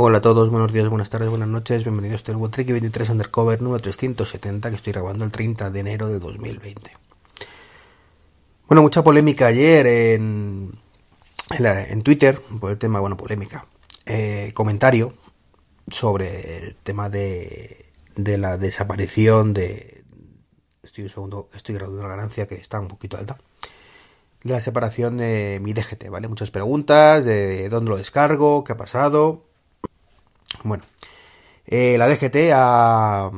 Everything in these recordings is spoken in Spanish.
Hola a todos, buenos días, buenas tardes, buenas noches, bienvenidos a este Tricky 23 Undercover número 370 que estoy grabando el 30 de enero de 2020. Bueno, mucha polémica ayer en, en, Twitter por el tema, bueno, polémica, eh, comentario sobre el tema de, de la desaparición de... Estoy un segundo, estoy grabando la ganancia que está un poquito alta de la separación de mi DGT, ¿vale? Muchas preguntas de dónde lo descargo, qué ha pasado. Bueno, eh, la DGT ha,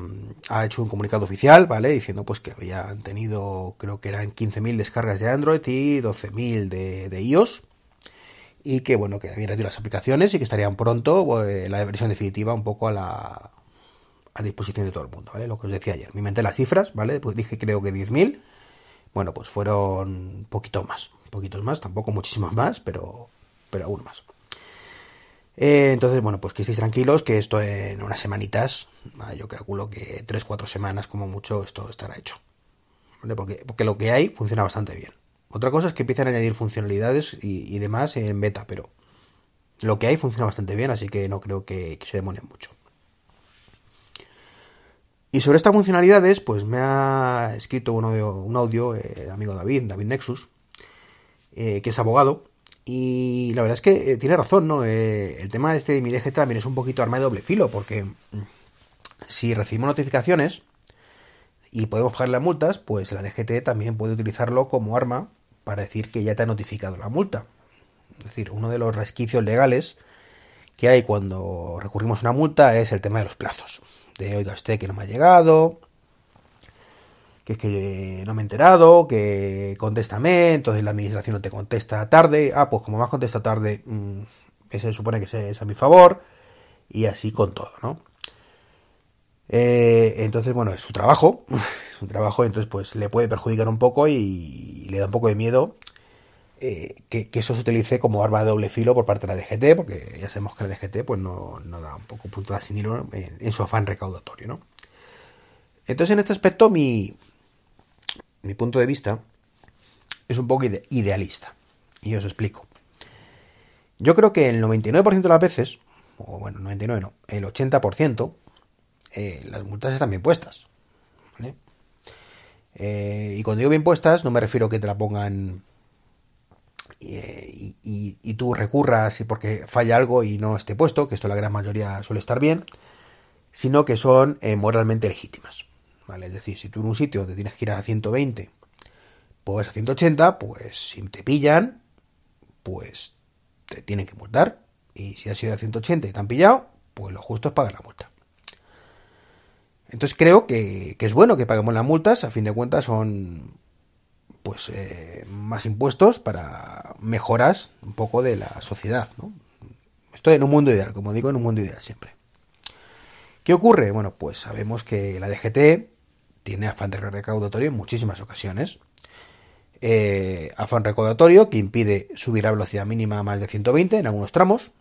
hecho un comunicado oficial, ¿vale? Diciendo pues que habían tenido, creo que eran 15.000 descargas de Android y 12.000 de, de iOS. Y que bueno, que habían retirado las aplicaciones y que estarían pronto pues, la versión definitiva un poco a la a disposición de todo el mundo, ¿vale? Lo que os decía ayer. Me inventé las cifras, ¿vale? Pues dije creo que 10.000 bueno, pues fueron poquito más, poquitos más, tampoco muchísimos más, pero, pero aún más. Eh, entonces, bueno, pues que estéis tranquilos, que esto en unas semanitas, ah, yo calculo que 3-4 semanas como mucho esto estará hecho. ¿Vale? Porque, porque lo que hay funciona bastante bien. Otra cosa es que empiecen a añadir funcionalidades y, demás en beta, pero lo que hay funciona bastante bien, así que no creo que, se demonen mucho. Y sobre estas funcionalidades, pues me ha escrito un audio, un audio el amigo David, David Nexus, eh, que es abogado, y la verdad es que eh, tiene razón, ¿no? Eh, el tema de este de mi DG también es un poquito arma de doble filo, porque mm, si recibimos notificaciones y podemos pagar las multas, pues la DGT también puede utilizarlo como arma para decir que ya te ha notificado la multa. Es decir, uno de los resquicios legales que hay cuando recurrimos a una multa es el tema de los plazos de oiga usted que no me ha llegado, que es que no me he enterado, que contéstame, entonces la administración no te contesta tarde, ah, pues como más contesta tarde, mmm, se supone que es a mi favor, y así con todo, ¿no? Eh, entonces, bueno, es su trabajo, su trabajo, entonces pues le puede perjudicar un poco y le da un poco de miedo eh, que, eso se utilice como arma de doble filo por parte de la DGT, porque ya sabemos que la DGT pues no, da un poco punto de sin hilo en, su afán recaudatorio, ¿no? Entonces, en este aspecto, mi, mi punto de vista es un poco idealista. Y os explico. Yo creo que el 99% de las veces, o bueno, 99 no, el 80%, eh, las multas están bien puestas. Eh, y cuando digo bien puestas, no me refiero a que te la pongan y, tú recurras porque falla algo y no esté puesto, que esto la gran mayoría suele estar bien, sino que son eh, moralmente legítimas. Es decir, si tú en un sitio donde tienes que ir a 120, pues a 180, pues si te pillan, pues te tienen que multar. Y si has ido a 180 y te han pillado, pues lo justo es pagar la multa. Entonces creo que, es bueno que paguemos las multas, a fin de cuentas son pues eh, más impuestos para mejoras un poco de la sociedad, ¿no? Estoy en un mundo ideal, como digo, en un mundo ideal siempre. ¿Qué ocurre? Bueno, pues sabemos que la DGT tiene afán recaudatorio en muchísimas ocasiones. Eh, afán recaudatorio que impide subir la velocidad mínima a más de 120 en algunos tramos.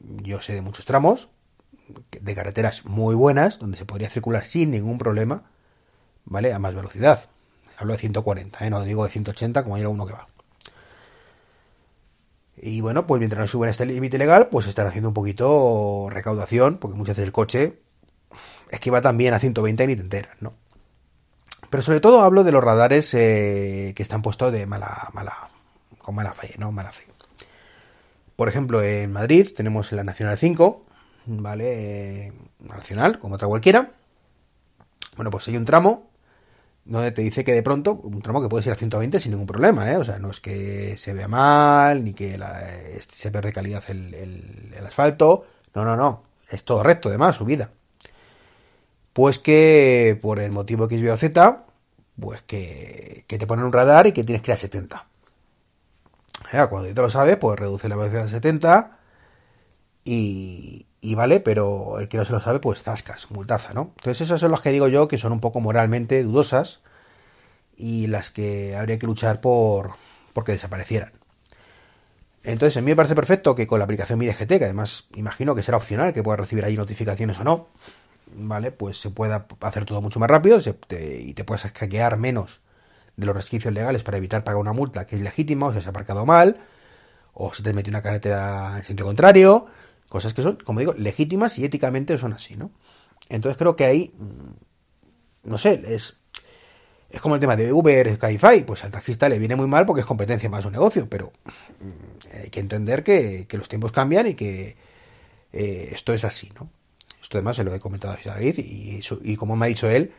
Yo sé de muchos tramos de carreteras muy buenas donde se podría circular sin ningún problema, ¿vale? A más velocidad. Hablo de 140, ¿eh? no digo de 180 como hay alguno que va. Y bueno, pues mientras no suben este límite legal, pues están haciendo un poquito recaudación, porque muchas veces el coche es que va también a 120 y ni te enteras, ¿no? Pero sobre todo hablo de los radares eh, que están puestos de mala, mala, con mala fe, ¿no? Mala fe. Por ejemplo, en Madrid tenemos la Nacional 5, ¿vale? Eh, nacional, como otra cualquiera. Bueno, pues hay un tramo donde te dice que de pronto, un tramo que puede ir a 120 sin ningún problema, ¿eh? O sea, no es que se vea mal, ni que se pierde calidad el, el, asfalto, no, no, no, es todo recto, además, subida. Pues que por el motivo X, Y o Z, pues que, que te ponen un radar y que tienes que ir a 70. cuando ya te lo sabes, pues reduce la velocidad a 70 y, y vale, pero el que no se lo sabe, pues zascas, multaza, ¿no? Entonces esas son las que digo yo que son un poco moralmente dudosas y las que habría que luchar por porque desaparecieran. Entonces, a mí me parece perfecto que con la aplicación Mi DGT, que además imagino que será opcional, que pueda recibir ahí notificaciones o no, ¿vale? Pues se pueda hacer todo mucho más rápido y te puedas hackear menos de los resquicios legales para evitar pagar una multa que es legítima, o se has aparcado mal, o se te metió una carretera en sentido contrario, Cosas que son, como digo, legítimas y éticamente son así, ¿no? Entonces creo que ahí, mm, no sé, es, es como el tema de Uber, Skyfi, pues al taxista le viene muy mal porque es competencia más su negocio, pero mm, hay que entender que, los tiempos cambian y que eh, esto es así, ¿no? Esto además se lo he comentado a David y, y como me ha dicho él,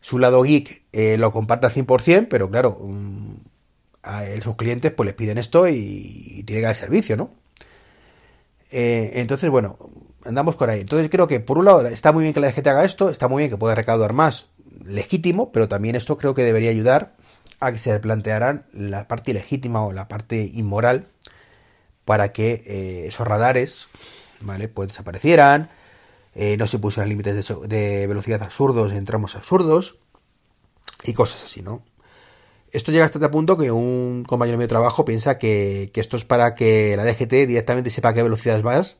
su lado geek eh, lo comparte al 100%, pero claro, mm, a sus clientes pues les piden esto y, tiene que dar servicio, ¿no? Eh, entonces, bueno, andamos por ahí. Entonces creo que por un lado está muy bien que la DGT haga esto, está muy bien que pueda recaudar más, legítimo, pero también esto creo que debería ayudar a que se plantearan la parte ilegítima o la parte inmoral para que eh, esos radares, ¿vale? Pues desaparecieran, eh, no se pusieran límites de, velocidad absurdos en tramos absurdos y cosas así, ¿no? Esto llega hasta tal punto que un compañero de trabajo piensa que, esto es para que la DGT directamente sepa a qué velocidades vas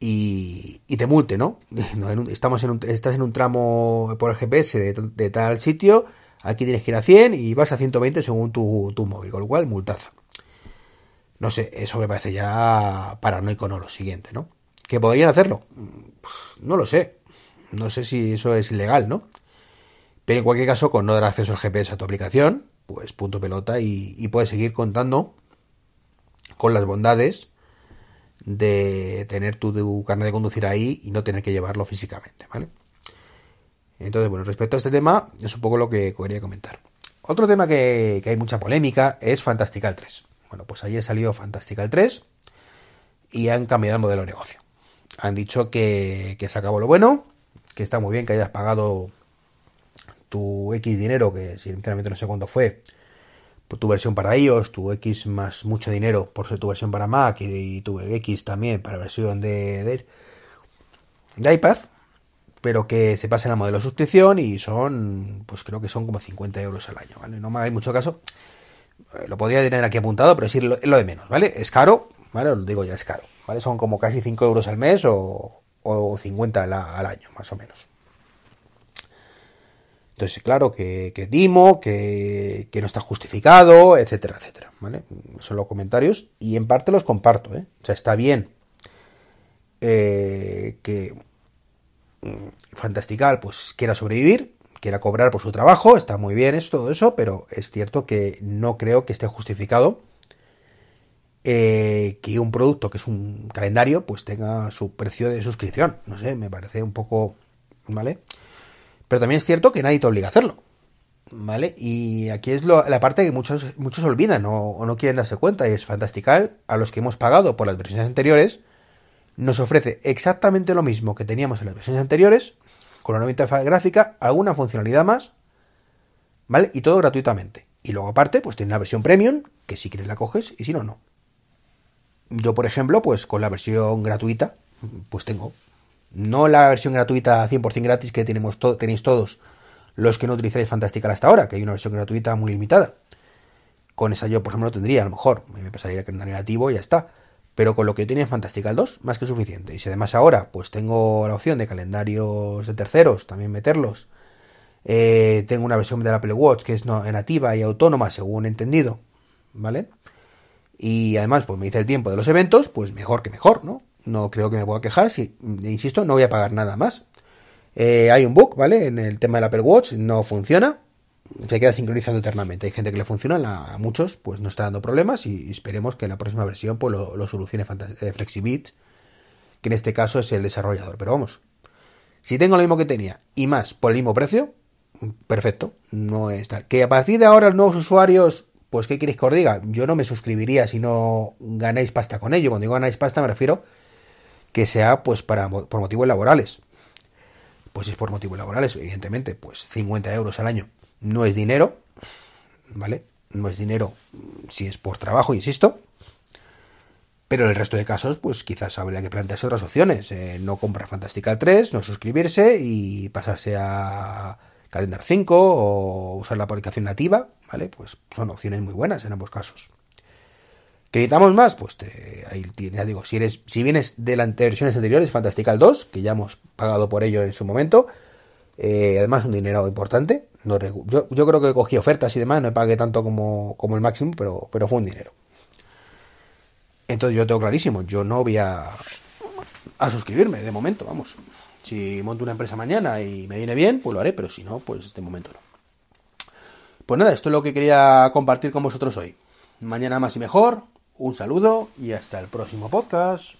y, te multe, ¿no? Estamos en un, estás en un tramo por el GPS de, tal sitio, aquí tienes que ir a 100 y vas a 120 según tu, tu móvil, con lo cual multaza. No sé, eso me parece ya paranoico, no lo siguiente, ¿no? ¿Que podrían hacerlo? No lo sé. No sé si eso es ilegal, ¿no? Pero en cualquier caso, con no dar acceso al GPS a tu aplicación, pues punto pelota y, puedes seguir contando con las bondades de tener tu, tu carnet de conducir ahí y no tener que llevarlo físicamente, ¿vale? Entonces, bueno, respecto a este tema, es un poco lo que quería comentar. Otro tema que, que hay mucha polémica es Fantastical 3. Bueno, pues ayer salió Fantastical 3 y han cambiado el modelo de negocio han dicho que, se acabó lo bueno, que está muy bien que hayas pagado tu X dinero, que sinceramente no sé cuánto fue, tu versión para iOS, tu X más mucho dinero por ser tu versión para Mac y, tu X también para versión de, iPad, pero que se pasen al modelo de suscripción y son, pues creo que son como 50 euros al año, ¿vale? No me hagáis mucho caso, eh, lo podría tener aquí apuntado, pero sí es lo de menos, ¿vale? Es caro, ¿vale? Digo ya, es caro. Son como casi 5 euros al mes o, o 50 al, año, más o menos. Entonces, claro, que, que Dimo, que, no está justificado, etcétera, etcétera, ¿vale? Son los comentarios y en parte los comparto, ¿eh? O sea, está bien eh, que mm, Fantastical pues quiera sobrevivir, quiera cobrar por su trabajo, está muy bien es todo eso, pero es cierto que no creo que esté justificado eh, que un producto que es un calendario pues tenga su precio de suscripción. No sé, me parece un poco... ¿Vale? Pero también es cierto que nadie te obliga a hacerlo. ¿Vale? Y aquí es la parte que muchos, muchos olvidan o, no quieren darse cuenta y es fantastical. A los que hemos pagado por las versiones anteriores, nos ofrece exactamente lo mismo que teníamos en las versiones anteriores, con una nueva interfaz gráfica, alguna funcionalidad más, ¿vale? Y todo gratuitamente. Y luego aparte, pues tiene la versión premium, que si quieres la coges y si no, no. Yo, por ejemplo, pues con la versión gratuita, pues tengo. No la versión gratuita 100% gratis que tenemos tenéis todos los que no utilizáis Fantastical hasta ahora, que hay una versión gratuita muy limitada. Con esa yo, por ejemplo, lo tendría, a lo mejor. Me pasaría que calendario negativo y ya está. Pero con lo que tiene Fantastical 2, más que suficiente. Y si además ahora, pues tengo la opción de calendarios de terceros, también meterlos. Eh, tengo una versión de Apple Watch que es nativa y autónoma, según entendido. ¿Vale? Y además pues me dice el tiempo de los eventos, pues mejor que mejor, ¿no? No creo que me pueda quejar, si, insisto, no voy a pagar nada más. Eh, hay un bug, ¿vale? En el tema del Apple Watch no funciona, se queda sincronizando eternamente. Hay gente que le funciona, a muchos pues no está dando problemas y esperemos que en la próxima versión pues lo, solucione eh, Flexibit, que en este caso es el desarrollador. Pero vamos, si tengo lo mismo que tenía y más por el mismo precio, perfecto, no es tal. Que a partir de ahora los nuevos usuarios pues ¿qué queréis que os diga? Yo no me suscribiría si no ganáis pasta con ello. Cuando digo ganáis pasta me refiero que sea pues para por motivos laborales. Pues si es por motivos laborales, evidentemente, pues 50 euros al año no es dinero, ¿vale? No es dinero si es por trabajo, insisto. Pero en el resto de casos, pues quizás habría que plantearse otras opciones. Eh, no comprar Fantastical 3, no suscribirse y pasarse a Calendar 5 o usar la aplicación nativa, ¿vale? Pues son opciones muy buenas en ambos casos. ¿Que más? Pues te, ahí ya digo, si eres, si vienes de las versiones anteriores, Fantastical 2, que ya hemos pagado por ello en su momento, eh, además un dinero importante. No, yo, yo, creo que cogí ofertas y demás, no pagué tanto como, como el máximo, pero, pero fue un dinero. Entonces yo tengo clarísimo, yo no voy a a suscribirme, de momento, vamos. Si monto una empresa mañana y me viene bien, pues lo haré, pero si no, pues de momento no. Pues nada, esto es lo que quería compartir con vosotros hoy. Mañana más y mejor, un saludo y hasta el próximo podcast.